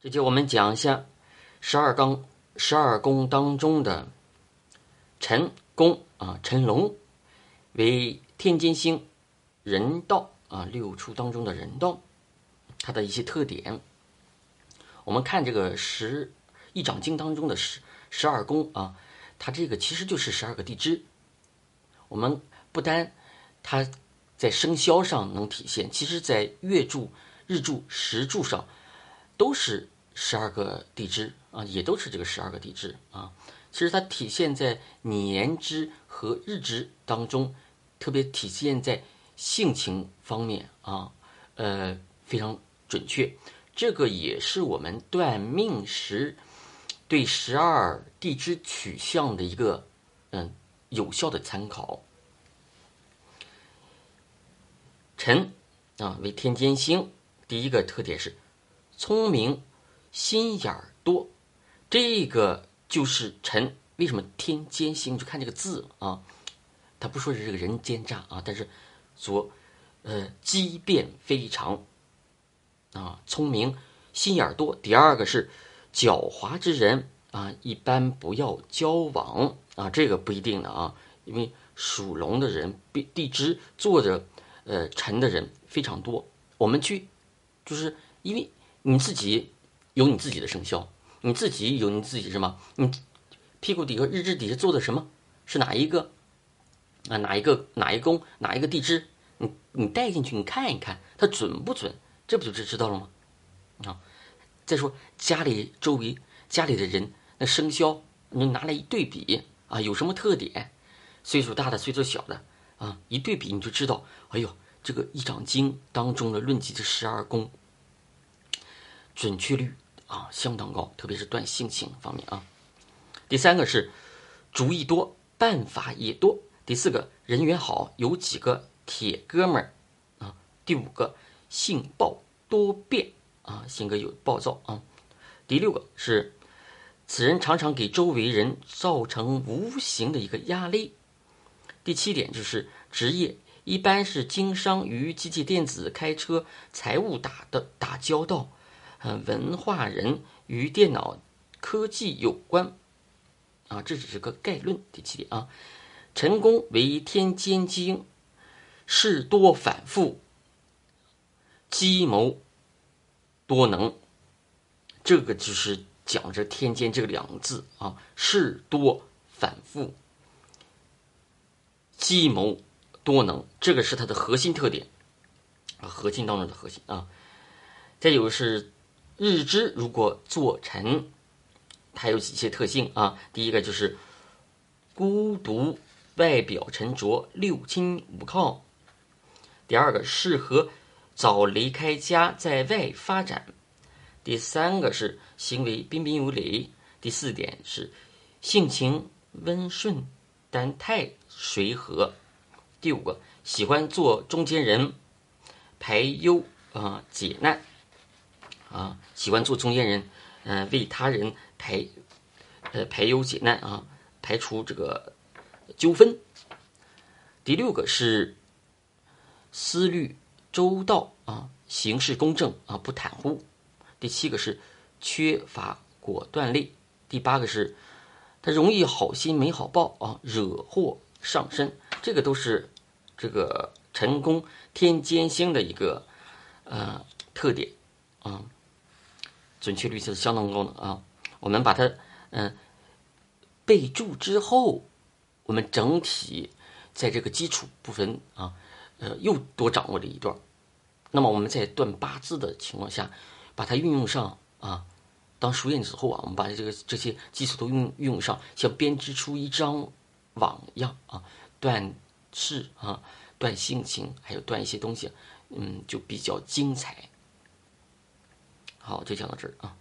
这节我们讲一下十二纲、十二宫当中的辰宫啊，辰龙为天间星，人道啊，六出当中的人道，它的一些特点。我们看这个十一掌经当中的十十二宫啊，它这个其实就是十二个地支。我们不单它在生肖上能体现，其实在月柱、日柱、时柱上。都是十二个地支啊，也都是这个十二个地支啊。其实它体现在年支和日支当中，特别体现在性情方面啊，呃，非常准确。这个也是我们断命时对十二地支取向的一个嗯有效的参考。辰啊为天间星，第一个特点是。聪明，心眼儿多，这个就是辰。为什么天奸星？就看这个字啊，他不说是这个人奸诈啊，但是说，呃，机变非常啊，聪明，心眼儿多。第二个是狡猾之人啊，一般不要交往啊，这个不一定的啊，因为属龙的人，地地支坐着呃辰的人非常多。我们去，就是因为。你自己有你自己的生肖，你自己有你自己什么？你屁股底下日志底下做的什么？是哪一个？啊，哪一个？哪一宫？哪一个地支？你你带进去，你看一看，它准不准？这不就知知道了吗？啊，再说家里周围家里的人那生肖，你拿来一对比啊，有什么特点？岁数大的，岁数小的啊，一对比你就知道。哎呦，这个《一掌经》当中的论及这十二宫。准确率啊相当高，特别是断性情方面啊。第三个是主意多，办法也多。第四个人缘好，有几个铁哥们儿啊。第五个性暴多变啊，性格有暴躁啊。第六个是此人常常给周围人造成无形的一个压力。第七点就是职业一般是经商与机械电子、开车、财务打的打交道。呃，文化人与电脑科技有关，啊，这只是个概论。第七点啊，成功为天监经，事多反复，计谋多能。这个就是讲着天监这两个字啊，事多反复，计谋多能，这个是它的核心特点啊，核心当中的核心啊。再有是。日支如果做辰，它有几些特性啊？第一个就是孤独，外表沉着，六亲无靠；第二个适合早离开家，在外发展；第三个是行为彬彬有礼；第四点是性情温顺，但太随和；第五个喜欢做中间人，排忧啊解难。啊，喜欢做中间人，嗯，为他人排，呃，排忧解难啊，排除这个纠纷。第六个是思虑周到啊，行事公正啊，不袒护。第七个是缺乏果断力。第八个是他容易好心没好报啊，惹祸上身。这个都是这个成功天监星的一个呃特点啊。准确率是相当高的啊！我们把它嗯备注之后，我们整体在这个基础部分啊，呃，又多掌握了一段。那么我们在断八字的情况下，把它运用上啊，当熟练之后啊，我们把这个这些基础都运运用上，像编织出一张网一样啊，断事啊，断性情，还有断一些东西，嗯，就比较精彩。好，就讲到这儿啊。